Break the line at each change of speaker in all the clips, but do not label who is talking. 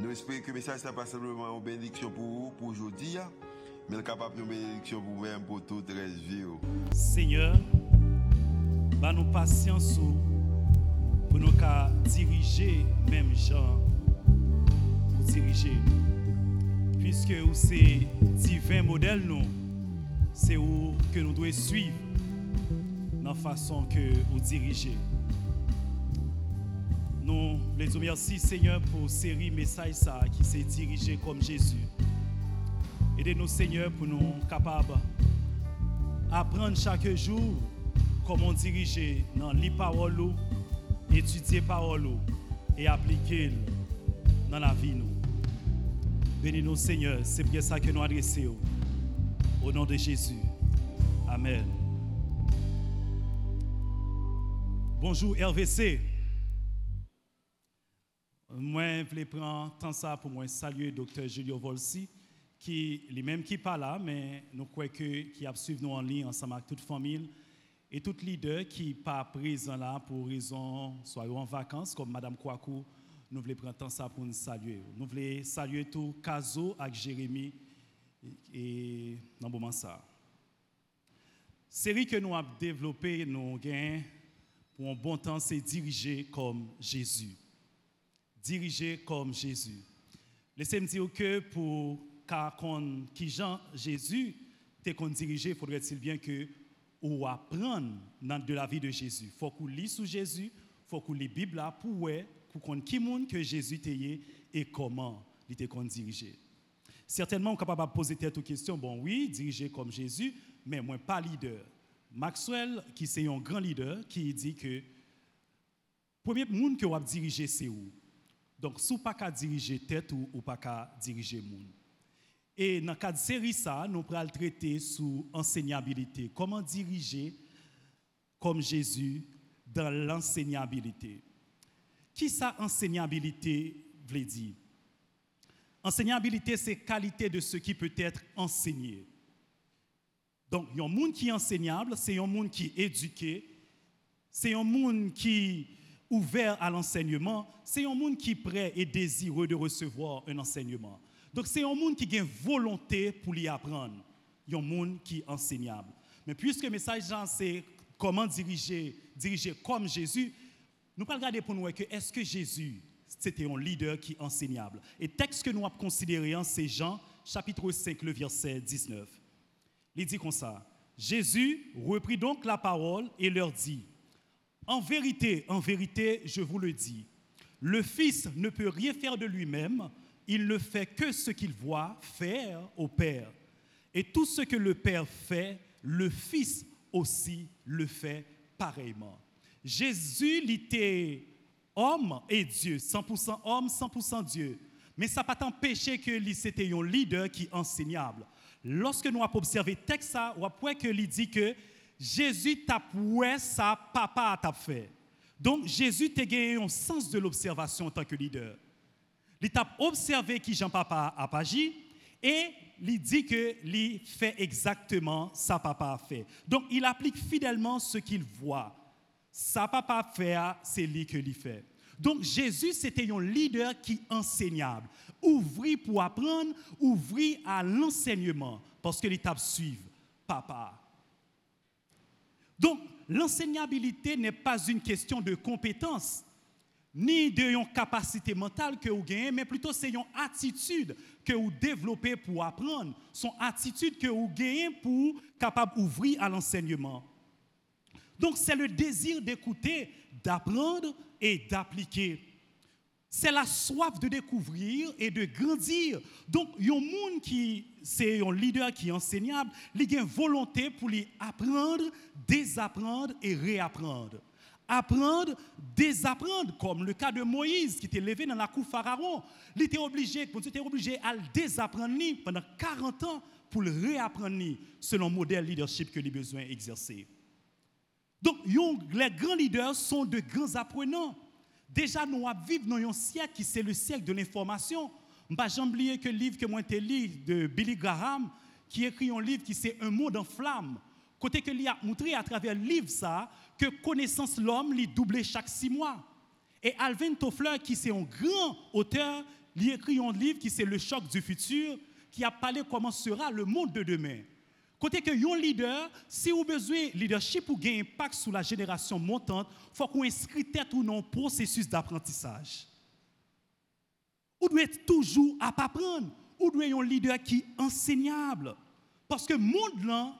Nous espérons que le message n'est pas simplement une bénédiction pour vous, pour aujourd'hui, mais capable une bénédiction pour vous-même, pour toute la vie.
Seigneur, bah nous patience pour nous diriger même gens pour diriger. Puisque c'est divin modèle nous, c'est où que nous devons suivre dans la façon que vous dirigez. Nous les remercions, Seigneur, pour série message qui s'est dirigé comme Jésus. Aidez-nous, Seigneur, pour nous capables d'apprendre chaque jour comment diriger dans les paroles, étudier les paroles et appliquer dans la vie. Nous. Bénis-nous, Seigneur. C'est bien ça que nous adressons. Au nom de Jésus. Amen. Bonjour, RVC. Moi, voulais prendre temps ça pour moi saluer docteur Julio Volsi, qui lui-même qui pas là, mais nous croyons que qui a suivi nous en ligne ensemble avec toute famille et tout leader qui pas présent là pour raison soit en vacances comme Madame Kouakou, nous voulons prendre temps ça pour nous saluer. Nous voulons saluer tout Kazo avec Jérémy et dans moment ça. Série que nous avons développée, nous gain pour un bon temps, c'est diriger comme Jésus diriger comme Jésus. Laissez-moi dire que pour qu'on qui Jean Jésus t'es qu'on diriger, faudrait-il bien que ou apprendre de la vie de Jésus. Faut qu'on lit sur Jésus, faut qu'on lit Bible là pour ouais, pour qu'on qui monde que Jésus et comment il était qu'on. Certainement on est capable de poser cette question, bon oui, diriger comme Jésus, mais moi pas leader. Maxwell qui c'est un grand leader qui dit que premier monde que vous diriger c'est où? Donc, si vous pas qu'à diriger tête ou, ou pas qu'à diriger monde. Et dans cette série, ça, nous allons traiter sur enseignabilité. Comment diriger comme Jésus dans l'enseignabilité. Qui ça, enseignabilité, veut dire? Enseignabilité, c'est qualité de ce qui peut être enseigné. Donc, il y a un monde qui est enseignable, c'est un monde qui est éduqué, c'est un monde qui ouvert à l'enseignement, c'est un monde qui est prêt et désireux de recevoir un enseignement. Donc c'est un monde qui a une volonté pour y apprendre. Un monde qui est enseignable. Mais puisque le message c'est comment diriger, diriger comme Jésus, nous allons regarder pour nous que est-ce que Jésus, c'était un leader qui est enseignable? Et texte que nous avons considéré, c'est Jean, chapitre 5, le verset 19. Il dit comme ça, Jésus reprit donc la parole et leur dit, en vérité, en vérité, je vous le dis, le Fils ne peut rien faire de lui-même, il ne fait que ce qu'il voit faire au Père. Et tout ce que le Père fait, le Fils aussi le fait pareillement. Jésus était homme et Dieu, 100% homme, 100% Dieu. Mais ça n'a pas empêché que c'était un leader qui enseignable. Lorsque nous avons observé texte, on voit que dit que Jésus t'a ouais ça papa t'a fait. Donc Jésus t'a gagné un sens de l'observation en tant que leader. Il t'a observé qui Jean-Papa a agi et il dit que il fait exactement ça papa a fait. Donc il applique fidèlement ce qu'il voit. Ça papa fait, c'est lui que il fait. Donc Jésus, c'était un leader qui enseignable. Ouvri pour apprendre, ouvri à l'enseignement, parce que l'étape suivre papa. Donc, l'enseignabilité n'est pas une question de compétence, ni de capacité mentale que vous gagnez, mais plutôt c'est une attitude que vous développez pour apprendre, son attitude que vous gagnez pour capable d'ouvrir à l'enseignement. Donc, c'est le désir d'écouter, d'apprendre et d'appliquer. C'est la soif de découvrir et de grandir. Donc, il y a un monde qui, c'est un leader qui est enseignable, il a une volonté pour lui apprendre, désapprendre et réapprendre. apprendre, désapprendre, comme le cas de Moïse qui était levé dans la cour Pharaon. Il était obligé, Dieu était obligé à le désapprendre pendant 40 ans pour le réapprendre selon le modèle leadership que les besoin d'exercer. Donc, les grands leaders sont de grands apprenants. Déjà, nous vivons dans un siècle qui c'est le siècle de l'information. Jamais oublié que le livre que moi j'ai lu de Billy Graham, qui écrit un livre qui c'est Un monde en flamme. Côté que a montré à travers le livre ça, que connaissance l'homme lui doublé chaque six mois. Et Alvin Toffler, qui c'est un grand auteur, lui écrit un livre qui c'est Le choc du futur, qui a parlé comment sera le monde de demain. Côté que un leader, si vous avez besoin de leadership pour gagner impact sur la génération montante, il faut qu'on inscrit tête ou non processus d'apprentissage. Vous devez toujours à apprendre. Vous devez être un leader qui est enseignable. Parce que le monde là,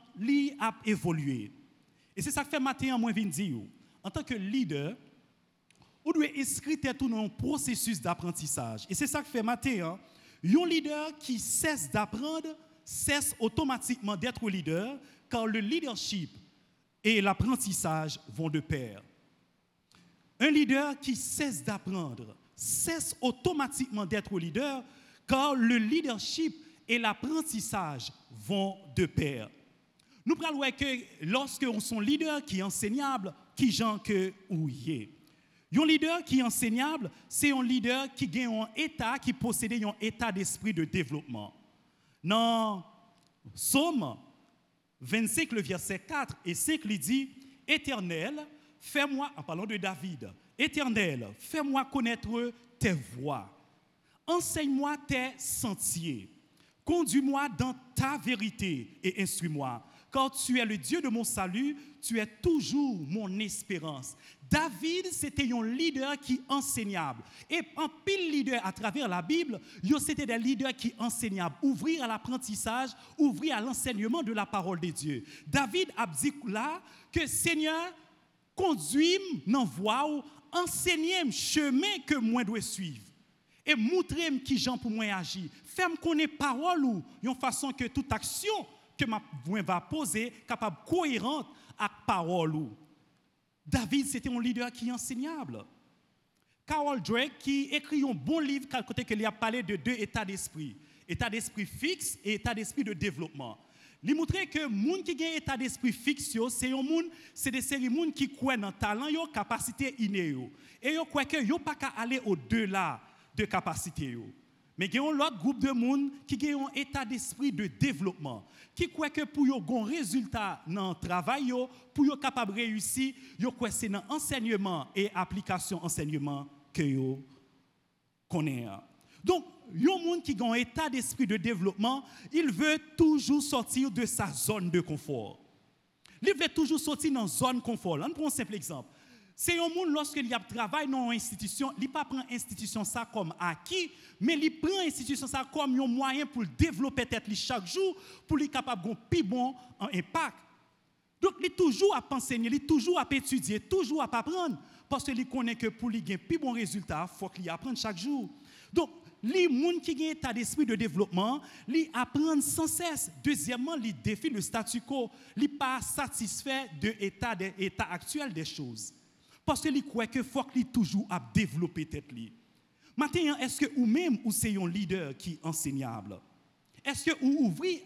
a évolué. Et c'est ça que fait matin, moi, dire. En tant que leader, vous devez inscrire tout dans un processus d'apprentissage. Et c'est ça que fait matin. Un leader qui cesse d'apprendre cesse automatiquement d'être leader, car le leadership et l'apprentissage vont de pair. Un leader qui cesse d'apprendre cesse automatiquement d'être leader, car le leadership et l'apprentissage vont de pair. Nous parlons que lorsque on sont leader qui est enseignable, qui gens que ou Un leader qui est enseignable, c'est un leader qui gagne un état, qui possède un état d'esprit de développement. Dans Somme 25, le verset 4 et 5, il dit Éternel, fais-moi, en parlant de David, Éternel, fais-moi connaître tes voies, enseigne-moi tes sentiers, conduis-moi dans ta vérité et instruis-moi quand tu es le Dieu de mon salut, tu es toujours mon espérance. David, c'était un leader qui enseignable. Et en pile leader à travers la Bible, c'était des leaders qui enseignables. Ouvrir à l'apprentissage, ouvrir à l'enseignement de la parole de Dieu. David a dit là que Seigneur, conduis-moi dans voie enseignez-moi chemin que moi dois suivre. Et montrez-moi qui j'en pour moi agir. Fais-moi connaître parole ou une façon que toute action que ma va poser capable cohérente avec parole. David, c'était un leader qui est enseignable. Carol Drake, qui écrit un bon livre, côté qu'il a parlé de deux états d'esprit. État d'esprit fixe et état d'esprit de développement. Il montre que les gens qui ont un état d'esprit fixe, c'est des séries monde qui croient dans talent, yo, capacité innée. Et yo croient que yo pas aller au-delà de capacité. Mais il y a un autre groupe de monde qui ont un état d'esprit de développement, qui croit que pour avoir un résultat dans le travail, pour être capable de réussir, c'est dans l'enseignement et application enseignement que vous connaissez. Donc, il y a un monde qui a un état d'esprit de développement, il veut toujours sortir de sa zone de confort. Il veut toujours sortir dans une zone de confort. On prend un simple exemple. C'est un monde lorsqu'il y a travail dans une institution, il pas prendre institution ça comme acquis, mais il prend institution ça comme un moyen pour développer tête chaque jour pour être capable de plus bon impact. Donc il toujours à enseigner, il toujours à étudier, toujours à apprendre parce qu'il connaît que pour lui gagner plus bon résultat, il faut qu'il apprenne chaque jour. Donc les gens qui ont un état d'esprit de développement, ils apprennent sans cesse. Deuxièmement, ils défient le statu quo. Ils ne pas satisfaits de l'état actuel des choses. Parce que qu'il croit que faut qu'il toujours à développer tête li. Maintenant, est-ce que ou même ou c'est un leader qui est enseignable? Est-ce que vous ouvrez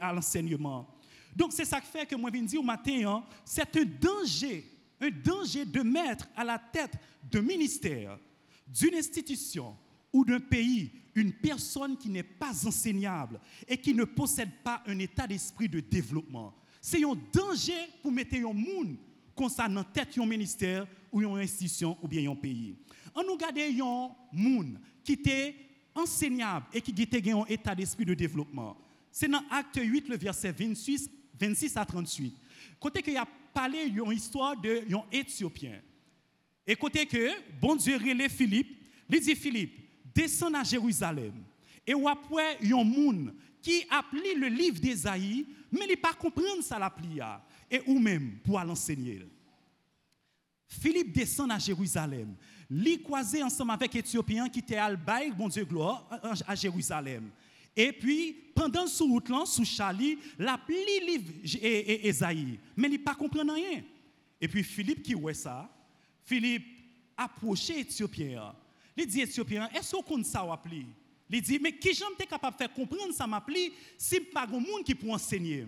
à l'enseignement? Donc c'est ça qui fait que moi je dire au matin, hein, c'est un danger, un danger de mettre à la tête d'un ministère, d'une institution ou d'un pays une personne qui n'est pas enseignable et qui ne possède pas un état d'esprit de développement. C'est un danger pour mettre un monde concernant tête un ministère ou une institution ou bien un pays. On nous garde un monde qui était enseignable et qui était un état d'esprit de développement. C'est dans Acte 8, le verset 26, 26 à 38. Côté qu'il a parlé d'une histoire d'un Éthiopien. Et côté que, bon Dieu relève Philippe, il dit Philippe, descends à Jérusalem. Et après, il y a un monde qui a appelé le livre d'Ésaïe, mais il pas comprendre ça la plia et ou même pour l'enseigner. Philippe descend à Jérusalem. Il croisé ensemble avec Éthiopien qui était à bon Dieu gloire, à Jérusalem. Et puis, pendant ce route sous Charlie, la pli livre Esaïe, mais il pas comprendre rien. Et puis Philippe qui voit ça, Philippe approché Éthiopien. Il dit Éthiopien, est-ce qu'on ça appelé Il dit, mais qui j'aime capable de faire comprendre ça m'appli si pas de monde qui peut enseigner?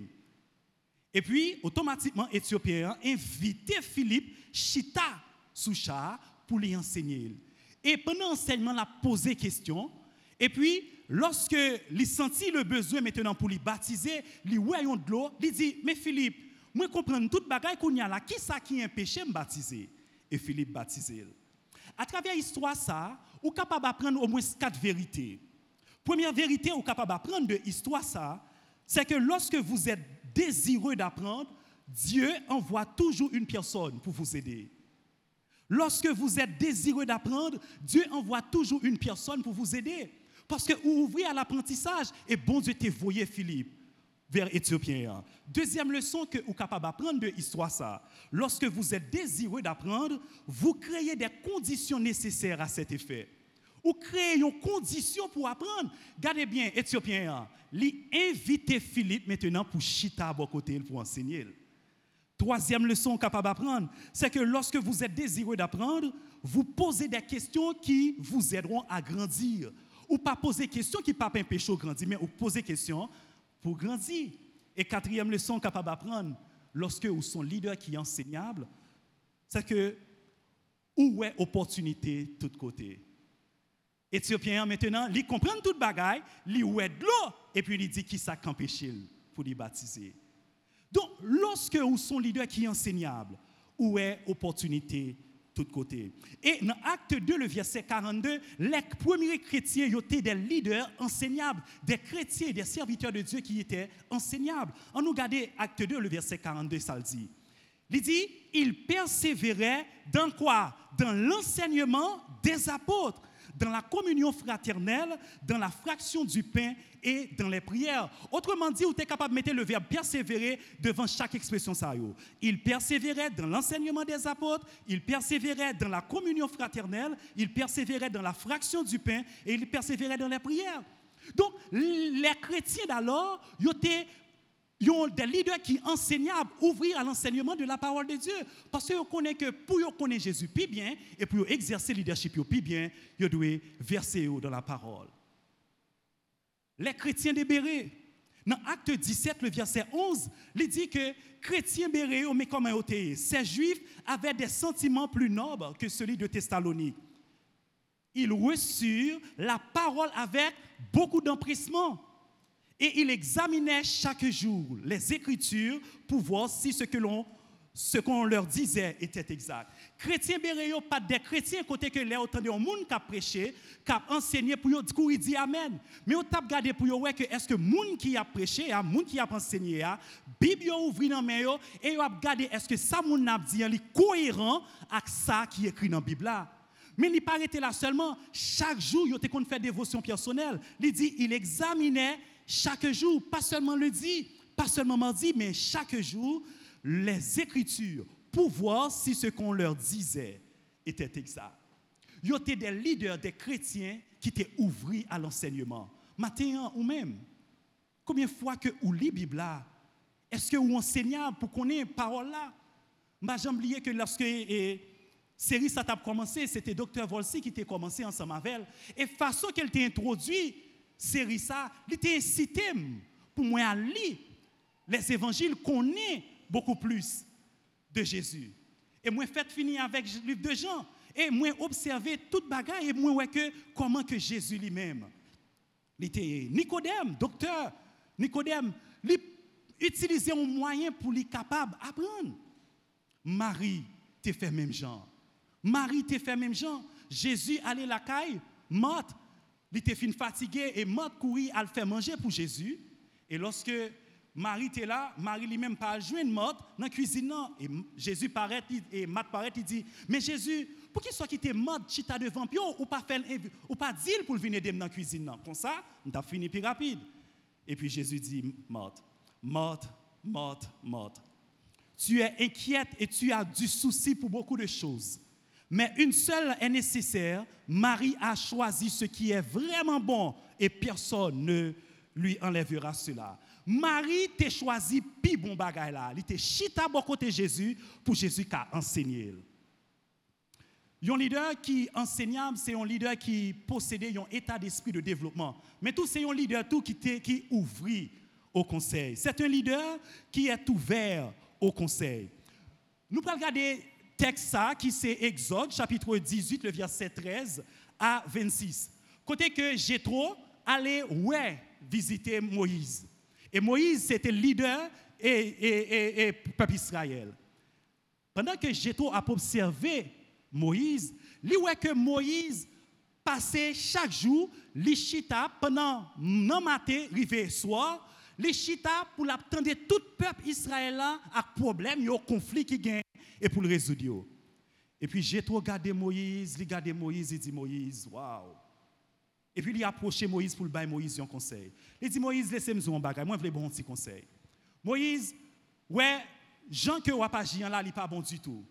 Et puis, automatiquement, Éthiopien invité Philippe chita sous chat pour lui enseigner. Et pendant l'enseignement, il a posé question. Et puis, lorsque il sentit le besoin maintenant pour lui baptiser, lui voyant de l'eau, il dit, mais Philippe, moi comprends toute bagaille qu'on y a là, qui ça qui est péché me baptiser Et Philippe baptisé. À travers l'histoire ça, vous capable d'apprendre au moins quatre vérités. Première vérité, vous capable d'apprendre de l'histoire ça, c'est que lorsque vous êtes désireux d'apprendre, Dieu envoie toujours une personne pour vous aider. Lorsque vous êtes désireux d'apprendre, Dieu envoie toujours une personne pour vous aider. Parce que vous ouvrez à l'apprentissage et bon Dieu t'a voyé Philippe vers Éthiopien. Deuxième leçon que vous êtes capable d'apprendre de l'histoire ça. Lorsque vous êtes désireux d'apprendre, vous créez des conditions nécessaires à cet effet. Vous créez une condition pour apprendre. Gardez bien, Éthiopien, lui invite Philippe maintenant pour chita à vos côtés pour enseigner. Troisième leçon capable d'apprendre, c'est que lorsque vous êtes désireux d'apprendre, vous posez des questions qui vous aideront à grandir. Ou pas poser des questions qui ne pas empêcher de grandir, mais vous posez des questions pour grandir. Et quatrième leçon capable d'apprendre, lorsque vous sont leader qui est enseignable, c'est que où est opportunité de tous côtés. Éthiopien maintenant, il comprend toute bagaille, il est de l'eau, et puis il dit qui ça pour les baptiser. Donc, lorsque vous sont leader qui est enseignable, où est opportunité de tous côtés. Et dans Acte 2, le verset 42, les premiers chrétiens étaient des leaders enseignables, des chrétiens, des serviteurs de Dieu qui étaient enseignables. On nous regarde Acte 2, le verset 42, ça le dit. Il dit, il persévérait dans quoi? Dans l'enseignement des apôtres dans la communion fraternelle, dans la fraction du pain et dans les prières. Autrement dit, vous êtes capable de mettre le verbe persévérer devant chaque expression ça. Il persévérait dans l'enseignement des apôtres, il persévérait dans la communion fraternelle, il persévérait dans la fraction du pain et il persévérait dans les prières. Donc, les chrétiens d'alors, ils étaient ils ont des leaders qui enseignables, ouvrir à l'enseignement de la parole de Dieu. Parce qu'ils connaissent que pour connaître Jésus plus bien et pour exercer le leadership plus bien, ils doivent verser dans la parole. Les chrétiens de Béret, dans Acte 17, le verset 11, il dit que chrétiens Béret, mais comme un ces juifs avaient des sentiments plus nobles que celui de Thessalonique. Ils reçurent la parole avec beaucoup d'empressement et il examinait chaque jour les Écritures pour voir si ce que l'on ce qu'on leur disait était exact. Chrétiens Béréo, pas des chrétiens côté que les autant de monde qui a prêché, qui a enseigné pour eux, du dit amen. Mais on t'a regardé pour eux que est-ce que monde qui a prêché, a monde qui a enseigné, a Bible ouvri dans main et on a regardé est-ce que ça monde a dit est cohérent avec ça qui est écrit dans la Bible. Mais il n'est pas arrêté là seulement. Chaque jour, il a fait dévotion personnelle. Il dit, il examinait chaque jour, pas seulement le dit, pas seulement mardi, mais chaque jour, les Écritures pour voir si ce qu'on leur disait était exact. Il y avait des leaders, des chrétiens qui étaient ouverts à l'enseignement. Matin ou même, combien de fois que vous lisez la Bible est-ce que vous enseignez pour connaître parole là? J'ai oublié que lorsque la série ça a commencé, c'était Dr. Volsi qui était commencé ensemble avec. Et façon qu'elle t'a introduit, série ça, il t'a incité pour moi à lire les évangiles connaît beaucoup plus de Jésus. Et moi fait finir avec le livre de Jean et moi observer toute bagaille et moi que comment que Jésus lui-même il Nicodème, docteur Nicodème, il utilisait un moyen pour lui capable d'apprendre. Marie t'a fait même genre. Marie t'a fait même genre. Jésus allait la caille, morte, il était fatigué et Marthe courir à le faire manger pour Jésus. Et lorsque Marie était là, Marie lui-même pas joindre Marthe dans la cuisine. Et Jésus paraît, et Marthe paraît, il dit, mais Jésus, pour qu'il soit quitté Marthe, chita devant Pio, ou pas faire, ou pas dire pour venir dans la cuisine. Comme ça, on a fini plus rapide. Et puis Jésus dit, Marthe, Marthe, Marthe, Marthe, tu es inquiète et tu as du souci pour beaucoup de choses. Mais une seule est nécessaire. Marie a choisi ce qui est vraiment bon et personne ne lui enlèvera cela. Marie t'a choisi pi bon bagay là. Il t'a chita bon côté Jésus pour Jésus qui a enseigné. Un leader qui enseignable, c'est un leader qui possédait un état d'esprit de développement. Mais tout, c'est un leader tout qui, qui ouvrit au conseil. C'est un leader qui est ouvert au conseil. Nous allons regarder texte ça qui c'est Exode chapitre 18 le verset 13 à 26. Côté que Jétro allait ouais visiter Moïse. Et Moïse c'était leader et, et, peuple Israël. Pendant que Jétro a observé Moïse, lui voit que Moïse passait chaque jour les pendant non matin rivé soir les pour l'attendre tout le peuple israélien à problème, a conflit qui gagne et pour le résoudre. Et puis j'ai trop regardé Moïse, il regardé Moïse, il dit Moïse, waouh. Et puis il a approché Moïse pour le bailler Moïse un conseil. Il dit Moïse, laissez-moi un bagage, moi je veux bon petit conseil. Moïse, ouais, Jean que pas là, il pas bon du tout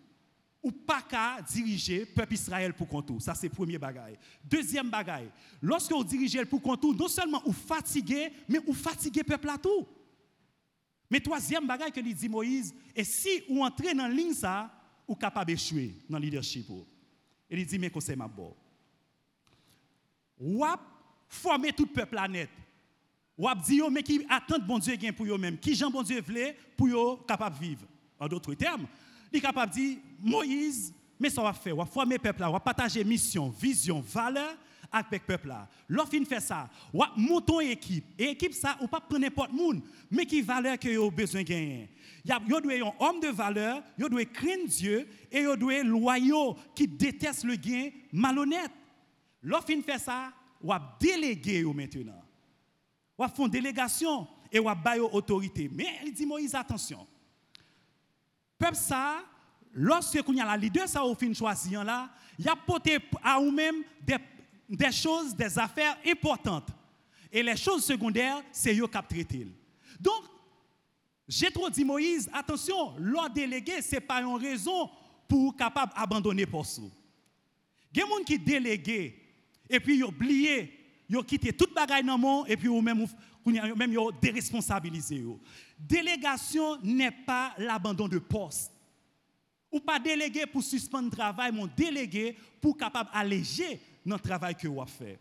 ou pas qu'à diriger le peuple Israël pour compte Ça, c'est le premier bagaille. Deuxième bagaille, lorsque vous dirigez pour compte non seulement vous fatiguez, mais vous fatiguez le peuple à tout. Mais troisième bagaille que dit Moïse, et si vous entrez dans la ligne ça, vous êtes capable d'échouer dans le leadership. Il dit, mais conseil ma bon. Ou former tout le peuple net. Ou dit, mais qui attend bon Dieu pour eux-mêmes, qui Jean bon Dieu voulait pour eux capable vivre? En d'autres termes, il est capable de dire, Moïse, mais ça va faire, va former le peuple va partager mission, vision, valeur avec le peuple là. Lorsqu'il fait ça, on va monter une équipe. Et équipe ça, on pas prendre n'importe monde, mais qui valeur que vous besoin gagner. Il doit un homme de valeur, il doit craindre Dieu et il doit loyaux qui déteste le gain malhonnête. Lorsqu'il fait ça, on va déléguer maintenant. Va faire une délégation et on va bailler autorité. Mais il dit Moïse attention. Peuple ça lorsque vous y a la leader ça au fin choisir là, il a porté à vous-même des, des, choses, des affaires importantes. Et les choses secondaires, c'est eux qui traité. Donc, j'ai trop dit Moïse, attention, l'ordre délégué, ce n'est pas une raison pour capable abandonner pour ça. Il y a des gens qui délégué et puis ils oublié, ils quitté toute bagaille dans le monde et puis ils même même déresponsabilisé. Délégation n'est pas l'abandon de poste. Ou pas délégué pour suspendre le travail, mais délégué pour capable alléger notre travail que vous fait.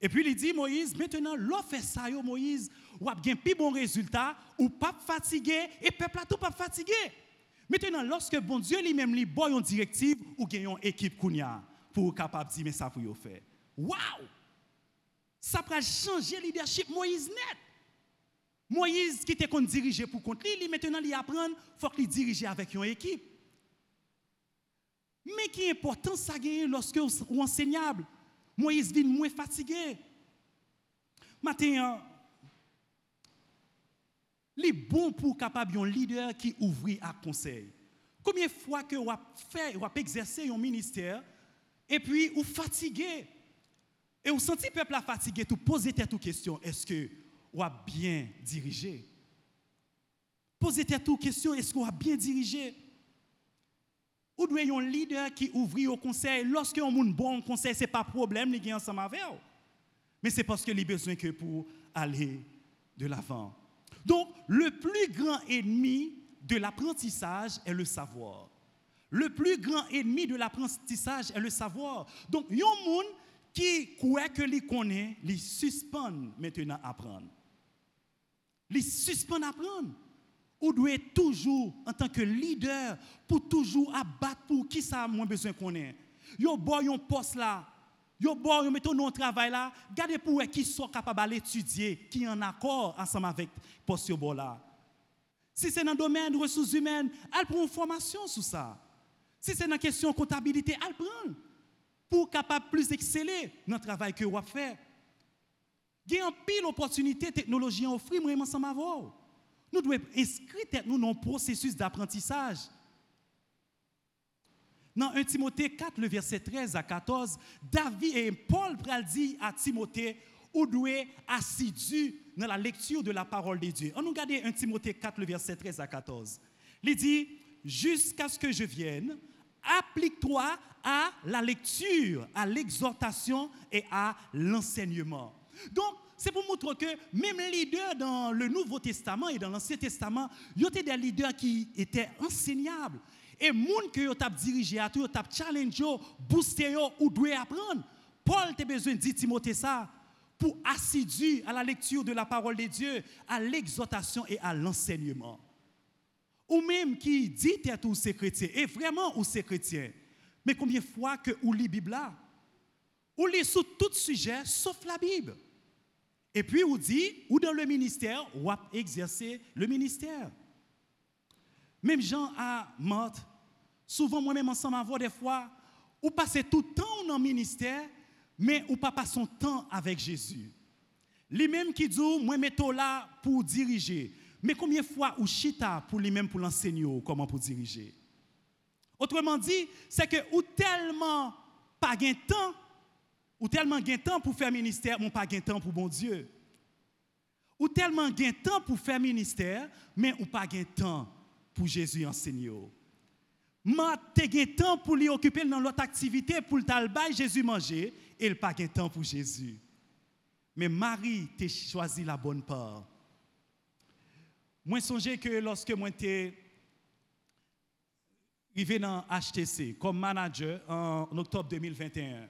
Et puis il dit Moïse, maintenant, l'on fait ça, Moïse, ou a bien plus bon résultat, ou pas fatigué, et peuple a tout pas fatigué. Maintenant, lorsque bon Dieu lui-même lui boit une directive, ou gagne une équipe kounya pour capable dire mais ça pour vous faire. Waouh! Ça va changer le leadership Moïse net. Moïse qui était diriger pour contre lui, maintenant il apprend, faut qu'il dirige avec une équipe. Mais qui est important ça gagne lorsque vous enseignable. Moïse vient moins fatigué. Maintenant, il est bon pour capable un leader qui ouvre à conseil. Combien de fois que vous fait, vous exercer un ministère et puis vous fatigué et vous sentez le peuple fatigué, tout posez toute question, est-ce que vous avez bien dirigé? Posez toute question, est-ce que vous avez bien dirigé? Ou doit un leader qui ouvre au conseil. Lorsque un monde bon conseil, ce n'est pas problème, il est ensemble avec Mais c'est parce qu'il a besoin que pour aller de l'avant. Donc, le plus grand ennemi de l'apprentissage est le savoir. Le plus grand ennemi de l'apprentissage est le savoir. Donc, il y a un monde qui croit que les connaît, les suspend maintenant à apprendre. Les suspend à apprendre ou doit toujours, en tant que leader, pour toujours abattre pour qui ça a moins besoin qu'on ait. Yo boy un poste là, yo boy mettons un travail là, gardez pour qui sont capables d'étudier, qui en accord ensemble avec poste là. Si c'est dans le domaine des ressources humaines, elle prend une formation sur ça. Si c'est dans la question comptabilité, elle prend pour capable plus exceller dans le travail que vous fait. Il y a une pile d'opportunités technologie offrir moi ensemble avec vous. Nous devons inscrire nous dans un processus d'apprentissage. Dans 1 Timothée 4, le verset 13 à 14, David et Paul dit à Timothée, où doit assidu dans la lecture de la parole de Dieu. On nous regarde 1 Timothée 4, le verset 13 à 14. Il dit, jusqu'à ce que je vienne, applique-toi à la lecture, à l'exhortation et à l'enseignement. Donc, c'est pour montrer que même les leaders dans le Nouveau Testament et dans l'Ancien Testament, il y avait des leaders qui étaient enseignables. Et moun que yo tap dirigé challenge yo, booster yo ou doit apprendre. Paul a besoin de dire Timothée ça pour assidu à la lecture de la parole de Dieu, à l'exhortation et à l'enseignement. Ou même qui dit à tous ces chrétiens, et vraiment ou ces chrétiens, mais combien de fois que ou lit Bible là, ou lit sur tout sujet sauf la Bible. Et puis ou dit, ou dans le ministère, ou exercer le ministère. Même Jean a mort, souvent moi-même ensemble avoir des fois, ou passer tout le temps dans le ministère, mais ou pas son temps avec Jésus. Lui-même qui dit, moi, mettons là pour diriger. Mais combien de fois ou chita pour lui-même pour l'enseigner comment pour diriger? Autrement dit, c'est que ou tellement pas gain temps, ou tellement gain temps pour faire ministère, mais pas gain temps pour bon Dieu. Ou tellement gain temps pour faire ministère, mais ou pas gain temps pour Jésus enseigner. Ma te gain temps pour lui occuper dans l'autre activité pour le Jésus manger et il pas gain temps pour Jésus. Mais Marie t'a choisi la bonne part. Moi songez que lorsque moi t'ai arrivé dans HTC comme manager en, octobre 2021,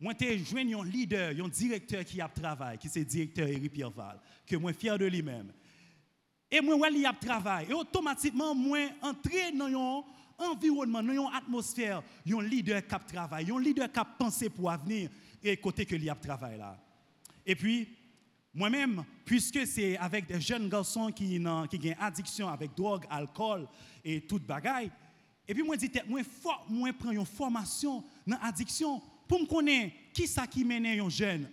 moi t'ai joint un leader, un directeur qui a travaillé, qui c'est directeur Eric Pierreval, que moi fier de lui-même. Et moi, il a travail. Et automatiquement, moi, entrer dans un environnement, dans une atmosphère, un leader qui travaille, un leader qui a pensé pour l'avenir et côté que y a travail là. Et puis, moi-même, puisque c'est avec des jeunes garçons qui ont qui addiction avec drogue, alcool et toute bagaille, et puis moi, je dis, moi, moi, prends une formation dans l'addiction pour me connaître qui ça qui mène un jeune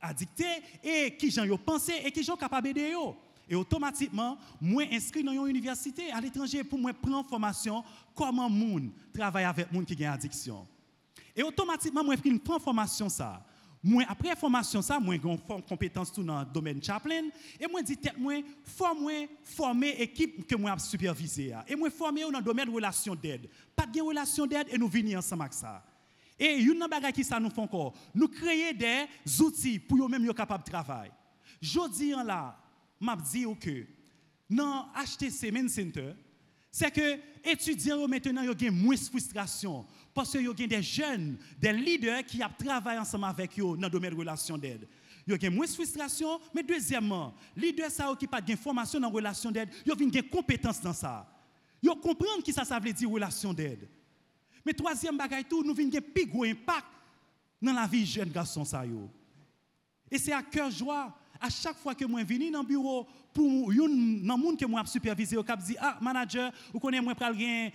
addicté et qui j'en pensé et qui j'en capable d'aider. Et automatiquement, moi inscrit dans une université à l'étranger pour moi prendre formation comment moun travaille avec moun qui a addiction. Et automatiquement, moi pris une formation ça. Moi après formation ça, moi une compétence tout dans le domaine chaplain et moi dit faut moi former équipe que moi superviser et moi former dans le domaine de relation d'aide. Pas de relation d'aide et nous venir ensemble avec ça. Et une bagage qui nous fait encore, nous créer des outils pour eux même être capable de travailler. Jodi là, m'a dit que dans HTC Main Center, c'est que étudiants maintenant ont moins de frustration parce qu'il y a des jeunes, des leaders qui travaillent ensemble avec eux dans le domaine de relation d'aide. Il y a moins de frustration, mais deuxièmement, les leaders ça qui pas de formation dans relation d'aide, ils ont des compétences dans ça. Ils comprennent qui ça ça veut dire relation d'aide. Mais troisième bagaille tout, nous un plus gros impact dans la vie jeune garçon ça Et c'est à cœur joie à chaque fois que moi viens dans le bureau pour un monde que moi supervisé au cap dit ah manager vous connaissez moi pral gain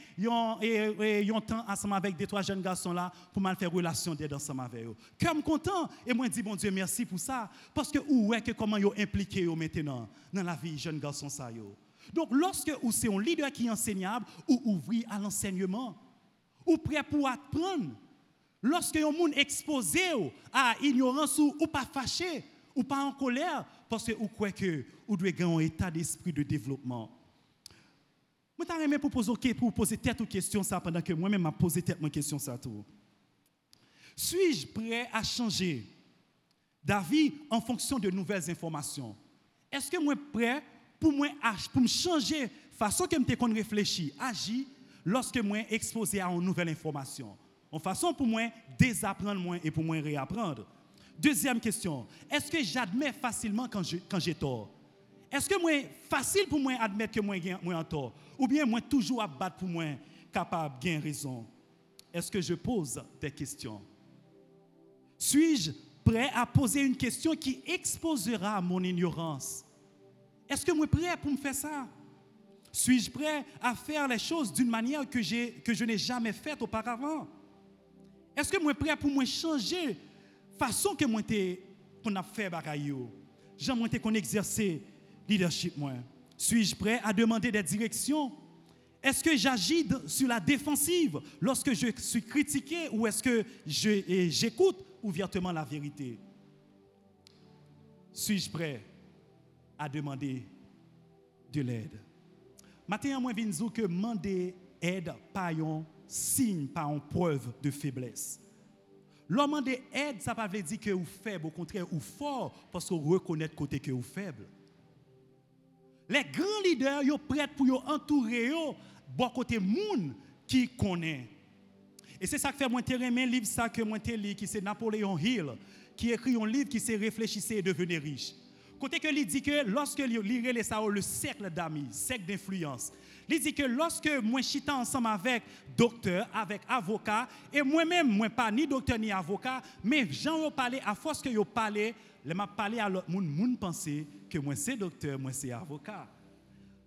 et un temps ensemble avec des trois jeunes garçons là pour mal faire relation d'aide ensemble avec eux. Comme content et moi dis bon Dieu merci pour ça. Parce que où est que comment yo impliqué maintenant dans la vie jeune garçon ça yo? Donc lorsque ou c'est un leader qui est enseignable ou ouvrir à l'enseignement ou prêt pour apprendre lorsque un monde exposé à ignorance ou, ou pas fâché ou pas en colère parce que vous croyez que vous devez avoir un état d'esprit de développement. Je t'aimerais pour poser, pour poser tête aux ça pendant que moi-même m'a posé tête mon question ça tout. Suis-je prêt à changer d'avis en fonction de nouvelles informations? Est-ce que moi prêt pour moi pour me changer façon que je réfléchir, agir lorsque moi exposé à une nouvelle information? En façon pour moi désapprendre moins et pour moi réapprendre. Deuxième question, est-ce que j'admets facilement quand j'ai tort? Est-ce que moi facile pour moi admettre que moi j'ai tort? Ou bien moi toujours à battre pour moi capable de raison? Est-ce que je pose des questions? Suis-je prêt à poser une question qui exposera mon ignorance? Est-ce que moi prêt pour me faire ça? Suis-je prêt à faire les choses d'une manière que, que je n'ai jamais faite auparavant? Est-ce que moi prêt pour moi changer façon que moi qu'on a fait bagaille j'aime moi qu'on exercer leadership moi. Suis-je prêt à demander des directions? Est-ce que j'agis sur la défensive lorsque je suis critiqué ou est-ce que j'écoute ouvertement la vérité? Suis-je prêt à demander de l'aide? Maintenant, moi, je que demander aide pas un signe, pas une preuve de faiblesse. L'homme de aide, ça ne veut pas dire que vous faible, au contraire, ou fort, parce que vous reconnaissez côté que vous faible. Les grands leaders, sont prêts pour entourer, bon côté monde qui connaît. Et c'est ça que fait moi un livre ça que moi qui c'est Napoléon Hill qui écrit un livre qui s'est réfléchissez et devenir riche. Côté que il dit que lorsque lirait les le cercle d'amis, cercle d'influence. Il dit que lorsque moi chita ensemble avec docteur, avec avocat, et moi-même, moi pas ni docteur ni avocat, mais j'en ai parlé, à force que yo parlé, je m'a parlé à l'autre monde, moun penser que moi c'est docteur, moi c'est avocat.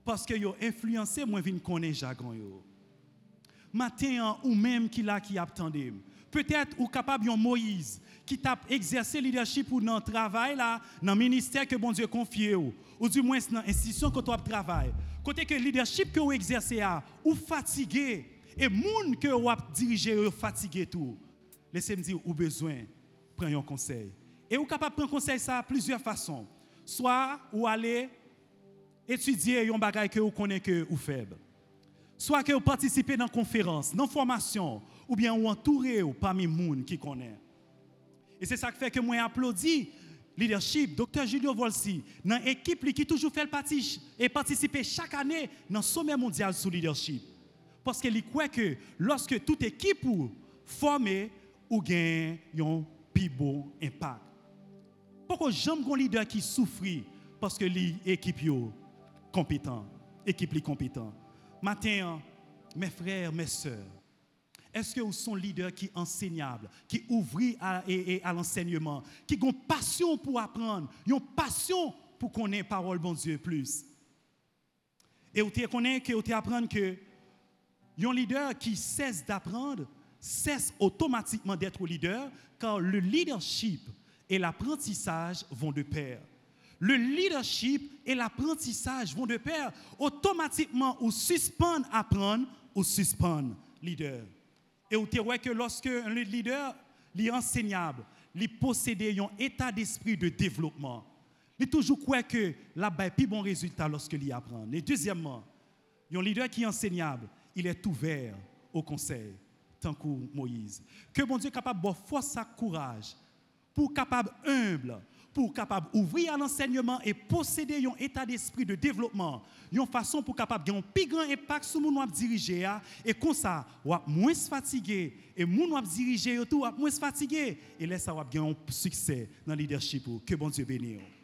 Parce que yo influencé, moi vinn connaître jargon yo. Matin ou même qui là qui attendait. Peut-être ou capable un Moïse qui t'a exercé leadership pour notre travail là, dans le ministère que bon Dieu confie ou, ou du moins dans l'institution que tu travailles. Côté que leadership que vous exercez ou fatigué et monde que vous dirigez fatigué tout. Laissez-moi dire ou besoin prendre un conseil. Et vous capable prendre conseil ça de plusieurs façons. Soit ou aller étudier un bagage que vous connaissez que vous faible. Soit que vous participez dans conférence, dans formation ou bien vous entourez parmi les gens qui connaissent. Et c'est ça qui fait que moi applaudis leadership, docteur Julio Volsi, dans l'équipe qui toujours fait partie et participer chaque année dans le sommet mondial sur leadership. Parce qu'il croit que lorsque toute équipe formée, ou gagne un plus beau impact. Pourquoi j'aime un leader qui souffre parce que l'équipe est compétent, équipe est compétent. Matin, mes frères, mes sœurs, est-ce que vous sont leaders qui enseignables, qui ouvrent à, à l'enseignement, qui ont passion pour apprendre, ont passion pour connaître parole bon Dieu plus? Et vous connaissez que vous apprendre que un leader qui cesse d'apprendre cesse automatiquement d'être leader car le leadership et l'apprentissage vont de pair. Le leadership et l'apprentissage vont de pair. Automatiquement, ou suspend apprendre ou suspend leader. Et vous voyez que lorsque un leader est enseignable, il possède un état d'esprit de développement, il toujours croit que là bas plus bon résultat lorsqu'il apprend. Et deuxièmement, un leader qui est enseignable, il est ouvert au conseil, tant que Moïse. Que bon Dieu capable de force et courage, pour capable humble, pour capable ouvrir l'enseignement et posséder un état d'esprit de développement, une façon pour capable avoir un plus grand impact sur mon diriger et comme ça, ou moins fatigué. Et mon diriger tout moins fatigué. Et là ça avoir un succès dans le leadership. Que bon Dieu bénisse.